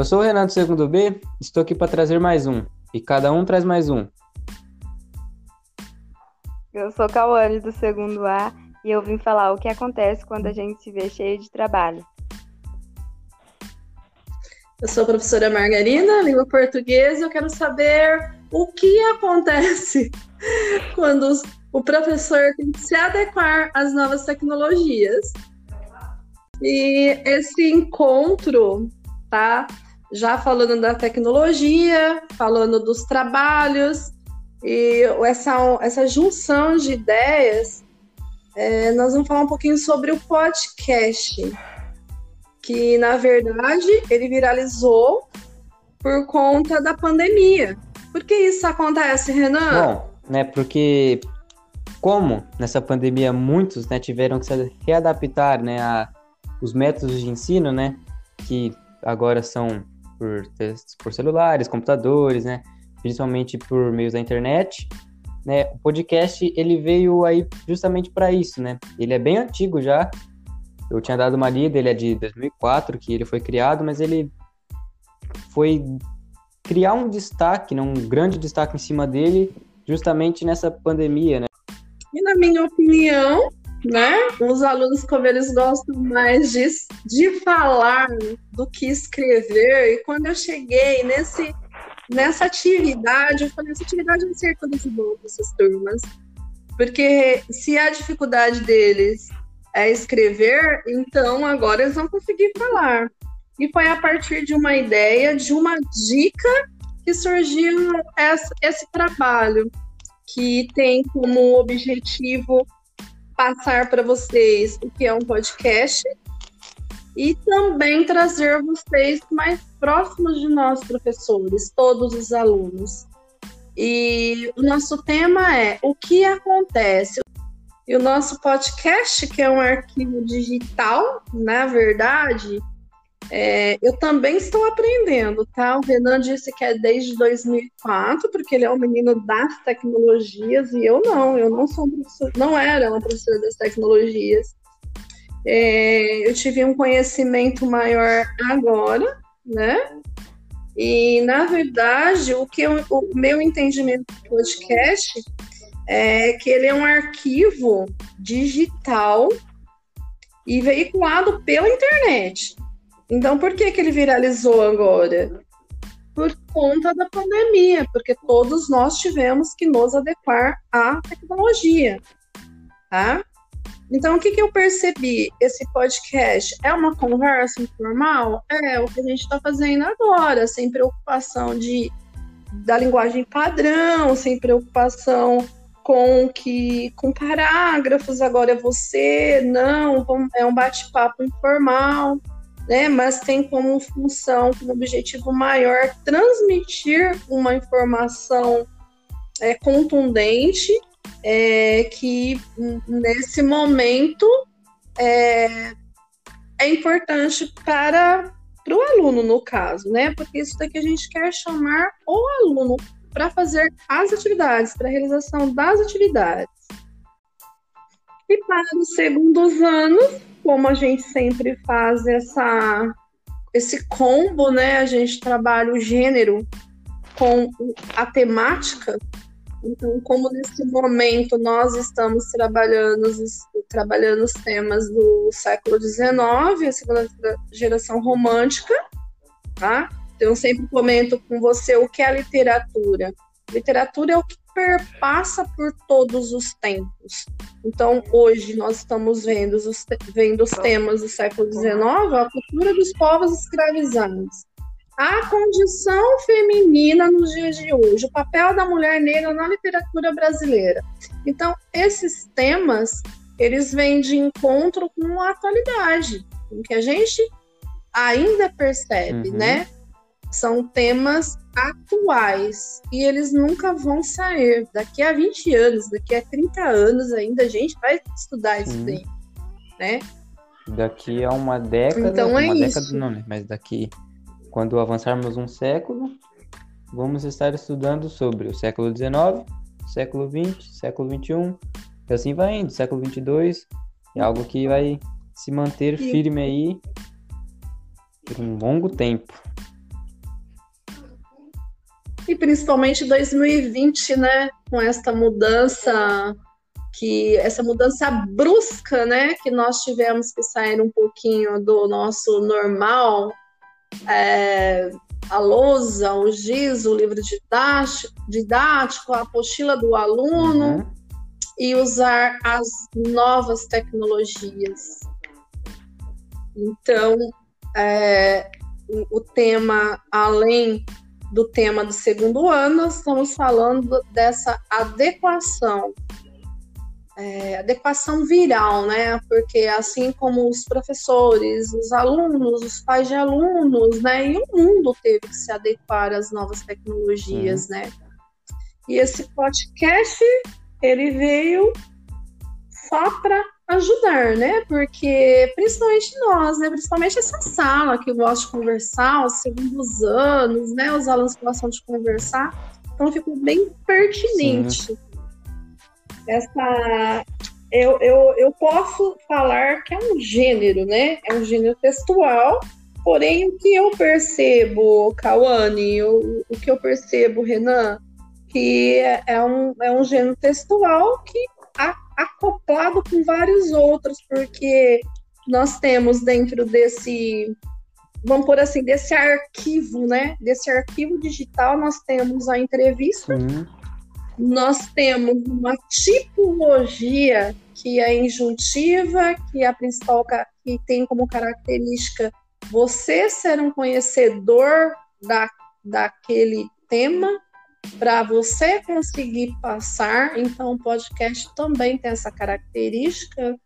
Eu sou o Renato do segundo B, estou aqui para trazer mais um. E cada um traz mais um. Eu sou Cauane do segundo A e eu vim falar o que acontece quando a gente se vê cheio de trabalho. Eu sou a professora Margarina, língua portuguesa, e eu quero saber o que acontece quando os, o professor tem que se adequar às novas tecnologias. E esse encontro, tá? Já falando da tecnologia, falando dos trabalhos, e essa, essa junção de ideias, é, nós vamos falar um pouquinho sobre o podcast que na verdade ele viralizou por conta da pandemia. Por que isso acontece, Renan? Bom, né, porque como nessa pandemia muitos né, tiveram que se readaptar né, a os métodos de ensino, né, que agora são por, por celulares, computadores, né, principalmente por meio da internet, né, o podcast ele veio aí justamente para isso, né, ele é bem antigo já, eu tinha dado uma lida, ele é de 2004 que ele foi criado, mas ele foi criar um destaque, né, um grande destaque em cima dele, justamente nessa pandemia, né. E na minha opinião, né, os alunos como eles gostam mais de, de falar do que escrever, e quando eu cheguei nesse nessa atividade, eu falei, essa atividade vai ser toda de bom para essas turmas, porque se a dificuldade deles é escrever, então agora eles vão conseguir falar. E foi a partir de uma ideia, de uma dica, que surgiu esse, esse trabalho, que tem como objetivo passar para vocês o que é um podcast e também trazer vocês mais próximos de nós, professores, todos os alunos. E o nosso tema é o que acontece e o nosso podcast, que é um arquivo digital, na verdade, é, eu também estou aprendendo, tá? O Renan disse que é desde 2004, porque ele é um menino das tecnologias, e eu não, eu não sou não era uma professora das tecnologias. É, eu tive um conhecimento maior agora, né? E, na verdade, o que eu, o meu entendimento do podcast é que ele é um arquivo digital e veiculado pela internet. Então, por que, que ele viralizou agora? Por conta da pandemia, porque todos nós tivemos que nos adequar à tecnologia, tá? Então, o que, que eu percebi? Esse podcast é uma conversa informal? É o que a gente está fazendo agora, sem preocupação de da linguagem padrão, sem preocupação com que com parágrafos, agora é você, não, é um bate-papo informal, né? Mas tem como função, como objetivo maior, transmitir uma informação é, contundente é, que nesse momento é, é importante para para o aluno, no caso, né? Porque isso daqui a gente quer chamar o aluno para fazer as atividades, para a realização das atividades. E para os segundos anos, como a gente sempre faz essa, esse combo, né? A gente trabalha o gênero com a temática. Então, como nesse momento nós estamos trabalhando trabalhando os temas do século XIX, a segunda geração romântica, tá? Então, eu sempre comento com você o que é literatura. Literatura é o que perpassa por todos os tempos. Então, hoje nós estamos vendo os, vendo os temas do século XIX, a cultura dos povos escravizados, a condição feminina nos dias de hoje, o papel da mulher negra na literatura brasileira. Então, esses temas, eles vêm de encontro com a atualidade, com que a gente ainda percebe, uhum. né? São temas atuais e eles nunca vão sair. Daqui a 20 anos, daqui a 30 anos ainda a gente vai estudar isso daí, né? Daqui a uma década, então é uma isso. década não, né? Mas daqui, quando avançarmos um século, vamos estar estudando sobre o século XIX, século XX, século XXI, e assim vai indo, século XXII, é algo que vai se manter firme aí por um longo tempo. E principalmente 2020, né, com esta mudança que essa mudança brusca, né, que nós tivemos que sair um pouquinho do nosso normal, é, a lousa, o giz, o livro didático, didático a apostila do aluno uhum. e usar as novas tecnologias. Então, é, o tema, além do tema do segundo ano, estamos falando dessa adequação é, adequação viral, né? Porque assim como os professores, os alunos, os pais de alunos, né? E o mundo teve que se adequar às novas tecnologias, uhum. né? E esse podcast ele veio só para ajudar, né? Porque principalmente nós, né? Principalmente essa sala que gosta de conversar, os segundos anos, né? Os alunos que gostam de conversar, então ficou bem pertinente. Sim essa eu, eu, eu posso falar que é um gênero, né? É um gênero textual, porém o que eu percebo, Kawane, o, o que eu percebo, Renan, que é, é um, é um gênero textual que a, acoplado com vários outros, porque nós temos dentro desse, vamos por assim, desse arquivo, né? Desse arquivo digital, nós temos a entrevista. Sim nós temos uma tipologia que é injuntiva, que é a principal que tem como característica você ser um conhecedor da, daquele tema para você conseguir passar. Então, o podcast também tem essa característica.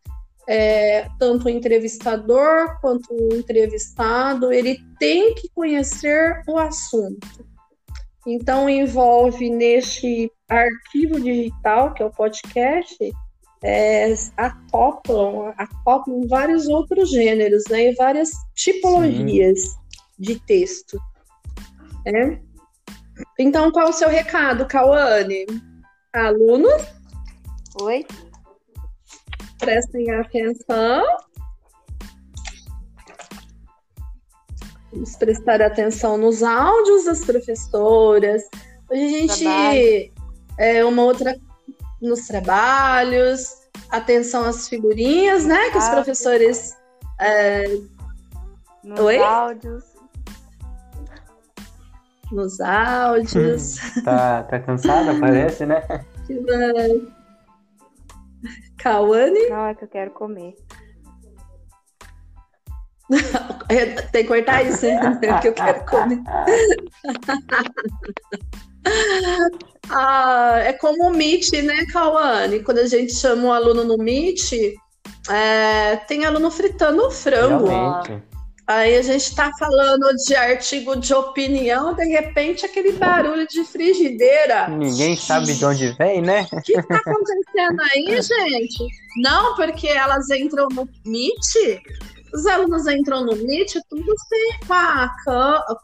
É, tanto o entrevistador quanto o entrevistado, ele tem que conhecer o assunto. Então, envolve neste arquivo digital, que é o podcast, é, acoplam, acoplam vários outros gêneros, né? E várias tipologias Sim. de texto. Né? Então, qual o seu recado, Cauane? Alunos? Oi. Prestem atenção. Vamos prestar atenção nos áudios das professoras. Hoje a gente. Trabalho. É uma outra. Nos trabalhos, atenção às figurinhas, né? Que os professores. É... Nos Oi? áudios. Nos áudios. tá, tá cansada, parece, né? Cauane? Não, é que eu quero comer. Tem que cortar isso, né? que eu quero comer. ah, é como o Meet, né, Cauane? Quando a gente chama um aluno no Meet, é, tem aluno fritando frango. Realmente. Aí a gente está falando de artigo de opinião, de repente aquele barulho de frigideira. Ninguém sabe de onde vem, né? O que está acontecendo aí, gente? Não, porque elas entram no Meet os alunos entram no Meet, tudo sem, com, a,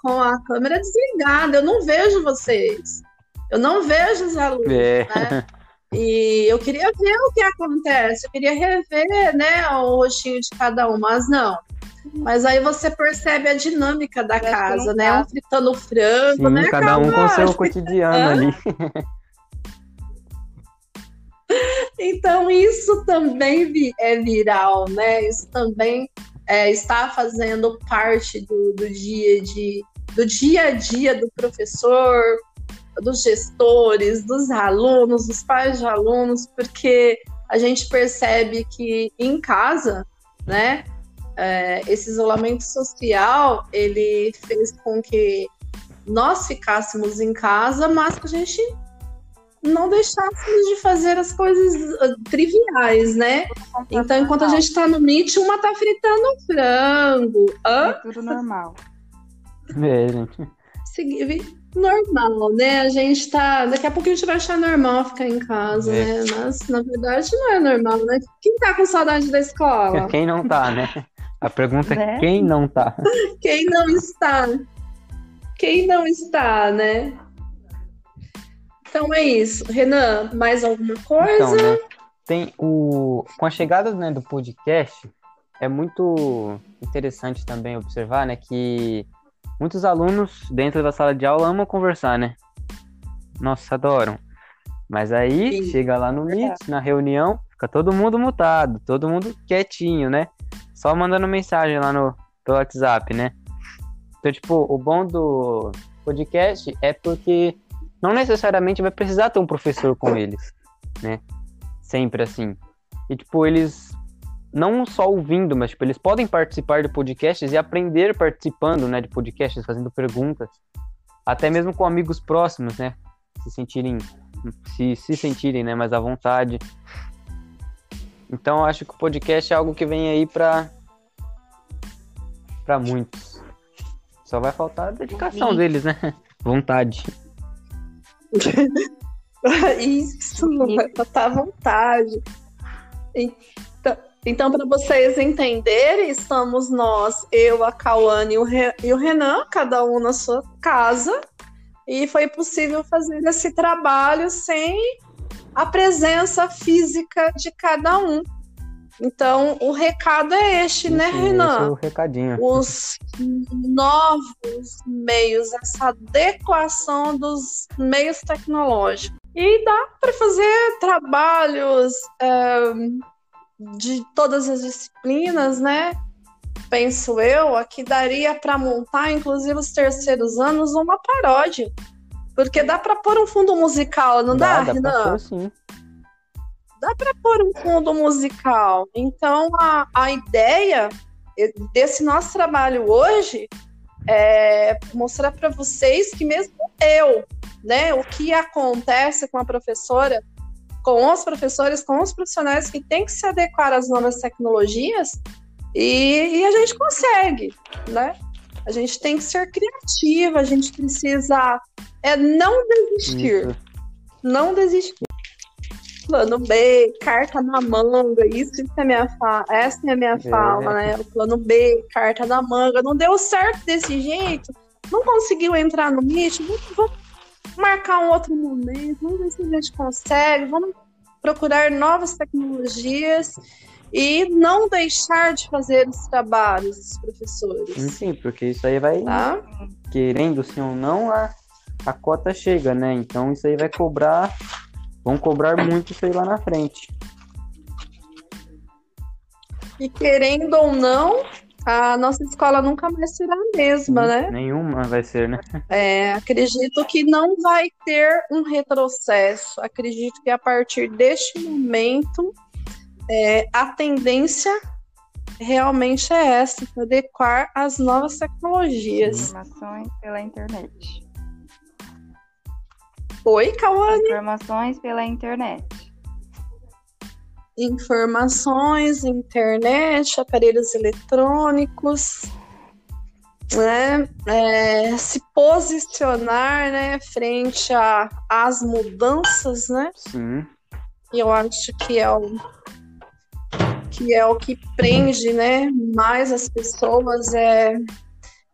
com a câmera desligada. Eu não vejo vocês. Eu não vejo os alunos, é. né? E eu queria ver o que acontece, eu queria rever, né, o rostinho de cada um, mas não. Mas aí você percebe a dinâmica da casa, né? Um fritando frango, Sim, né? Cada um com o seu cotidiano ali. Então, isso também é viral, né? Isso também é, está fazendo parte do, do, dia de, do dia a dia do professor, dos gestores, dos alunos, dos pais de alunos, porque a gente percebe que em casa, né, é, esse isolamento social ele fez com que nós ficássemos em casa, mas que a gente não deixássemos de fazer as coisas uh, triviais, né? Então, enquanto a gente está no Meet, uma tá fritando frango. Hã? É tudo normal. É, gente. Normal, né? A gente tá. Daqui a pouco a gente vai achar normal ficar em casa, é. né? Mas na verdade não é normal, né? Quem tá com saudade da escola? Quem não tá, né? A pergunta é né? quem não tá? Quem não está? Quem não está, né? Então é isso. Renan, mais alguma coisa? Então, né, tem o com a chegada né, do podcast é muito interessante também observar, né, que muitos alunos dentro da sala de aula amam conversar, né? Nossa, adoram. Mas aí Sim. chega lá no Meet, na reunião, fica todo mundo mutado, todo mundo quietinho, né? Só mandando mensagem lá no pelo WhatsApp, né? Então, tipo, o bom do podcast é porque não necessariamente vai precisar ter um professor com eles, né? Sempre assim. E, tipo, eles não só ouvindo, mas, tipo, eles podem participar de podcasts e aprender participando, né, de podcasts, fazendo perguntas. Até mesmo com amigos próximos, né? Se sentirem, se, se sentirem, né, mais à vontade. Então, eu acho que o podcast é algo que vem aí pra, pra muitos. Só vai faltar a dedicação deles, né? Vontade. Isso, vai à vontade. Então, então para vocês entenderem, estamos nós, eu, a Cauane e o Renan, cada um na sua casa, e foi possível fazer esse trabalho sem a presença física de cada um. Então, o recado é este, né, esse é Renan? o recadinho. os novos meios, essa adequação dos meios tecnológicos. E dá para fazer trabalhos eh, de todas as disciplinas, né? Penso eu, aqui daria para montar, inclusive os terceiros anos, uma paródia. Porque dá para pôr um fundo musical, não dá, dá, dá pra Renan? pôr sim. pôr um fundo musical. Então, a, a ideia desse nosso trabalho hoje é mostrar para vocês que mesmo eu, né, o que acontece com a professora, com os professores, com os profissionais que têm que se adequar às novas tecnologias e, e a gente consegue, né? A gente tem que ser criativa, a gente precisa é não desistir. Isso. não desistir. Plano B, carta na manga, isso, isso é minha fa... essa é a minha fala, né? O plano B, carta na manga, não deu certo desse jeito, não conseguiu entrar no Meet, vamos, marcar um outro momento, vamos ver se a gente consegue, vamos procurar novas tecnologias e não deixar de fazer os trabalhos dos professores, sim, porque isso aí vai, tá? querendo sim ou não, a, a cota chega, né? Então isso aí vai cobrar, vão cobrar muito isso aí lá na frente. E querendo ou não, a nossa escola nunca mais será a mesma, né? Nenhuma vai ser, né? É, acredito que não vai ter um retrocesso. Acredito que a partir deste momento é, a tendência realmente é essa, adequar às novas tecnologias. Informações pela internet. Oi, Cauane? Informações pela internet. Informações, internet, aparelhos eletrônicos, né? É, se posicionar, né, frente a- às mudanças, né? Sim. E eu acho que é o que é o que prende, né, mais as pessoas é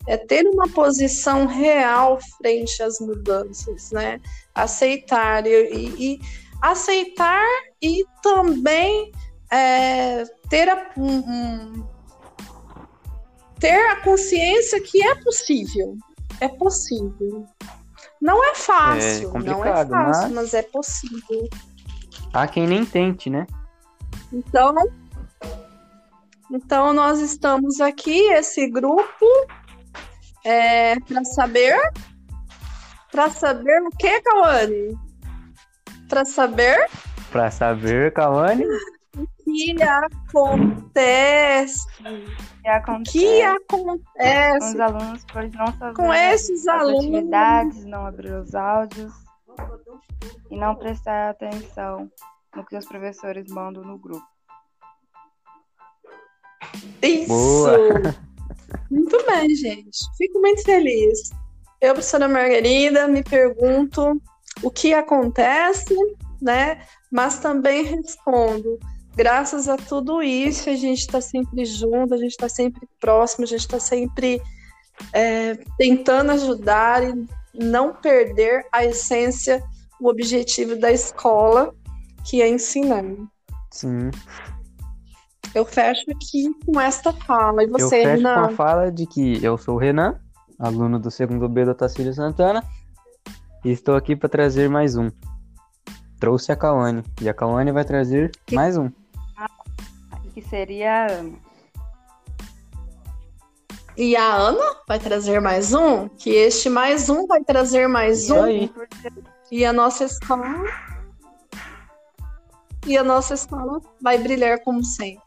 é ter uma posição real frente às mudanças, né? Aceitar e, e- aceitar e também é, ter a, um- um- ter a consciência que é possível, é possível. Não é fácil, não é fácil, mas- mas é possível. Há quem nem tente, né? Então, então nós estamos aqui, esse grupo, para saber, para saber o que, Cauane? Para saber Pra saber, Cauane, o que acontece, que acontece que com acontece os alunos por não fazer com esses as alunos. atividades, não abrir os áudios e não prestar atenção no que os professores mandam no grupo. Isso! Boa. Bem, gente. Fico muito feliz. Eu, professora Margarida, me pergunto o que acontece, né? Mas também respondo. Graças a tudo isso, a gente está sempre junto, a gente está sempre próximo, a gente está sempre é, tentando ajudar e não perder a essência, o objetivo da escola, que é ensinar. sim. Eu fecho aqui com esta fala. E Eu você, fecho com a Renan? fala de que eu sou o Renan, aluno do segundo B do Tacílio Santana, E estou aqui para trazer mais um. Trouxe a Kawane. E a Kawane vai trazer mais um. Que seria a Ana. E a Ana vai trazer mais um, que este mais um vai trazer mais Isso um. aí. E a nossa escola. E a nossa escola vai brilhar como sempre.